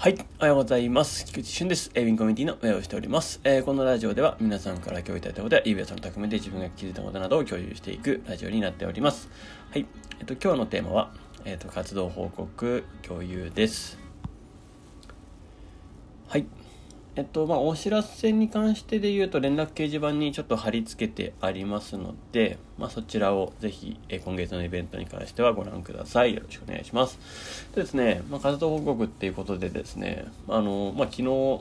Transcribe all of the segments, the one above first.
はい。おはようございます。菊池俊です。えー、ウィンコミュニティの運営をしております。えー、このラジオでは皆さんから共有いただいたことや、イベさんの匠で自分が気づいたことなどを共有していくラジオになっております。はい。えっ、と、今日のテーマは、えっ、と、活動報告共有です。はい。えっと、まあ、お知らせに関してで言うと、連絡掲示板にちょっと貼り付けてありますので、まあ、そちらをぜひ、え今月のイベントに関してはご覧ください。よろしくお願いします。でですね、まあ、活動報告っていうことでですね、あの、まあ、昨日、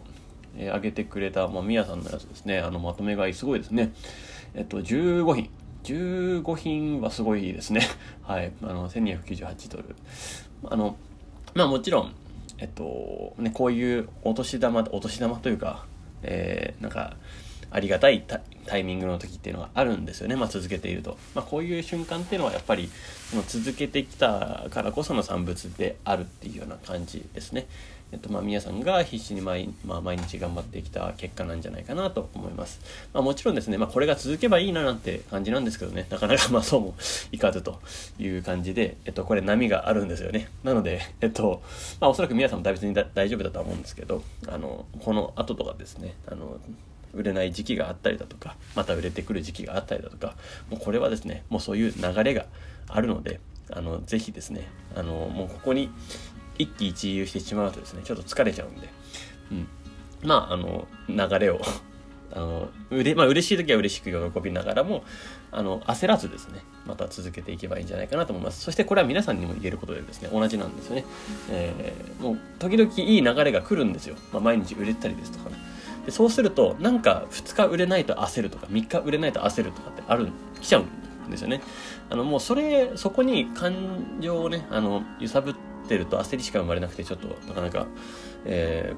え、上げてくれた、まあ、みやさんのやつですね、あの、まとめ買いすごいですね。えっと、15品。15品はすごいですね。はい。あの、1298ドル。あの、まあもちろん、えっと、ね、こういうお年玉、お年玉というか、えー、なんか、ありがたいタイミングの時っていうのがあるんですよね、まあ、続けていると、まあ、こういう瞬間っていうのはやっぱりその続けてきたからこその産物であるっていうような感じですね。えっとまあ、皆さんが必死に毎,、まあ、毎日頑張ってきた結果なんじゃないかなと思います。まあ、もちろんですね、まあ、これが続けばいいななんて感じなんですけどね、なかなかまあそうもいかずという感じで、えっと、これ波があるんですよね。なので、えっと、まあ、おそらく皆さんも別に大丈夫だとは思うんですけど、あの、この後とかですね、あの、売れない時期があったりだとか、また売れてくる時期があったりだとか、もうこれはですね、もうそういう流れがあるので、あの、ぜひですね、あの、もうここに一喜一憂してしまうとですね、ちょっと疲れちゃうんで、うん。まあ、あの、流れを あの、うれ、まあ、嬉しい時は嬉しく喜びながらも、あの、焦らずですね、また続けていけばいいんじゃないかなと思います。そしてこれは皆さんにも言えることでですね、同じなんですよね。えー、もう、時々いい流れが来るんですよ。まあ、毎日売れたりですとかね。でそうすると、なんか2日売れないと焦るとか、3日売れないと焦るとかってある、来ちゃうんですよね。あの、もうそれ、そこに感情をね、あの、揺さぶって、ると焦りしか生まれなくてちょっとなかなか、え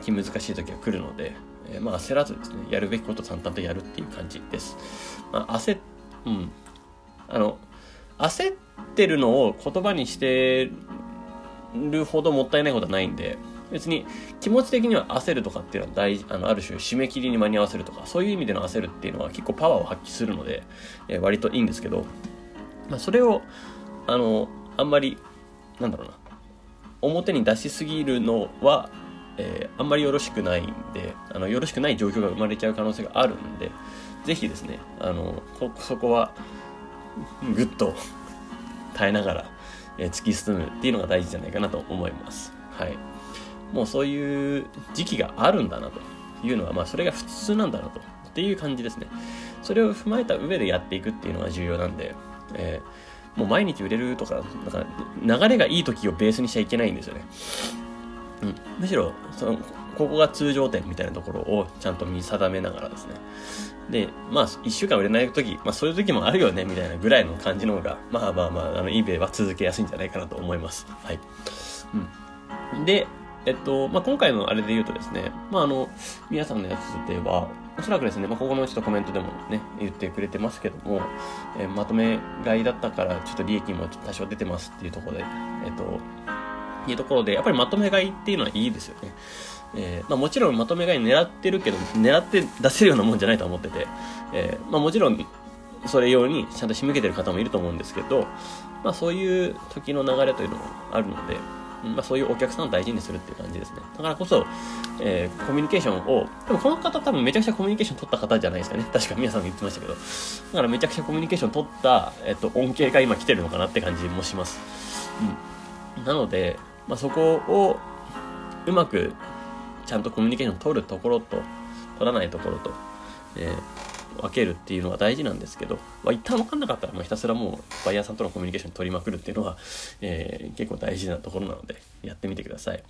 ー、気難しい時が来るので、えー、まあ焦らずですねやるべきことを淡々とやるっていう感じです、まあ、焦うんあの焦ってるのを言葉にしてるほどもったいないことはないんで別に気持ち的には焦るとかっていうのは大あのある種締め切りに間に合わせるとかそういう意味での焦るっていうのは結構パワーを発揮するので、えー、割といいんですけど、まあ、それをあのあんまりなんだろうな表に出しすぎるのは、えー、あんまりよろしくないんであのよろしくない状況が生まれちゃう可能性があるんでぜひですねあのそこはぐっと耐えながら、えー、突き進むっていうのが大事じゃないかなと思います。はい、もうそういう時期があるんだなというのは、まあ、それが普通なんだなとっていう感じですね。それを踏まえた上でやっていくっていうのが重要なんで、えーもう毎日売れるとか、なんか流れがいい時をベースにしちゃいけないんですよね。うん。むしろ、その、ここが通常点みたいなところをちゃんと見定めながらですね。で、まあ、一週間売れない時、まあ、そういう時もあるよね、みたいなぐらいの感じの方が、まあまあまあ、あの、eBay は続けやすいんじゃないかなと思います。はい。うん。で、えっと、まあ、今回のあれで言うとですね、まあ、あの、皆さんのやつでは、おそらくですね、まあ、ここのちょっとコメントでもね、言ってくれてますけども、えー、まとめ買いだったから、ちょっと利益も多少出てますっていうところで、えっと、いうところで、やっぱりまとめ買いっていうのはいいですよね。えー、まあ、もちろんまとめ買い狙ってるけど、狙って出せるようなもんじゃないと思ってて、えー、まあ、もちろん、それ用にちゃんと仕向けてる方もいると思うんですけど、まあ、そういう時の流れというのもあるので、まあ、そういうお客さんを大事にするっていう感じですね。だからこそ、えー、コミュニケーションを、でもこの方多分めちゃくちゃコミュニケーション取った方じゃないですかね。確か皆さん言ってましたけど。だからめちゃくちゃコミュニケーション取った、えっと、恩恵が今来てるのかなって感じもします。うん。なので、まあ、そこを、うまく、ちゃんとコミュニケーション取るところと、取らないところと、えー、分けるっていうのが大事なんですけど、まあ、一旦分かんなかったらもうひたすらもうバイヤーさんとのコミュニケーション取りまくるっていうのは、えー、結構大事なところなのでやってみてください。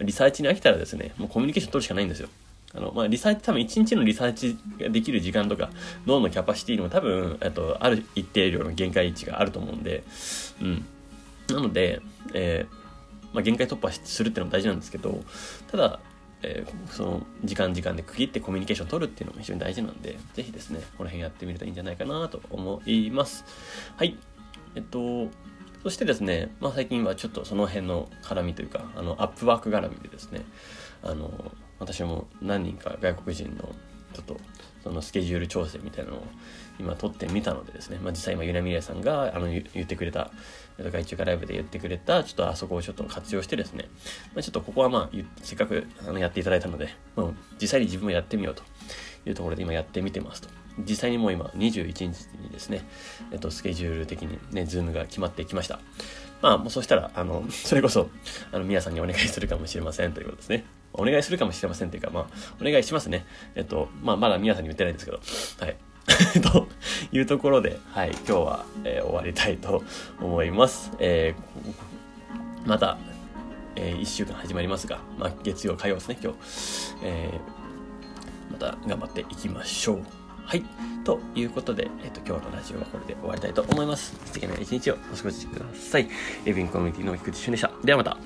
リサーチに飽きたらですね、もうコミュニケーション取るしかないんですよ。あの、まあ、リサーチ、多分1日のリサーチができる時間とか、脳のキャパシティにも多分、えっと、ある一定量の限界値があると思うんで、うん。なので、えー、まあ、限界突破するっていうのも大事なんですけど、ただ、えー、その時間時間で区切ってコミュニケーション取るっていうのも非常に大事なんで、ぜひですね、この辺やってみるといいんじゃないかなと思います。はい。えっと、そしてですね、まあ最近はちょっとその辺の絡みというか、あの、アップワーク絡みでですね、あの、私も何人か外国人のちょっとそのスケジュール調整みたいなのを今撮ってみたのでですね、まあ、実際今ゆなみれさんがあの言ってくれた外中華ライブで言ってくれたちょっとあそこをちょっと活用してですね、まあ、ちょっとここはまあせっかくあのやっていただいたので、まあ、実際に自分もやってみようというところで今やってみてますと実際にもう今21日にですね、えっと、スケジュール的にね、ズームが決まってきました。まあ、もうそしたら、あの、それこそ、あの、皆さんにお願いするかもしれませんということですね。お願いするかもしれませんというか、まあ、お願いしますね。えっと、まあ、まだ皆さんに言ってないんですけど、はい。というところで、はい、今日は、えー、終わりたいと思います。えー、また、えー、1週間始まりますが、まあ、月曜、火曜ですね、今日。えー、また頑張っていきましょう。はい。ということで、えっ、と、今日のラジオはこれで終わりたいと思います。素敵な一日をお過ごしください。エビンコミュニティの菊池俊でした。ではまた。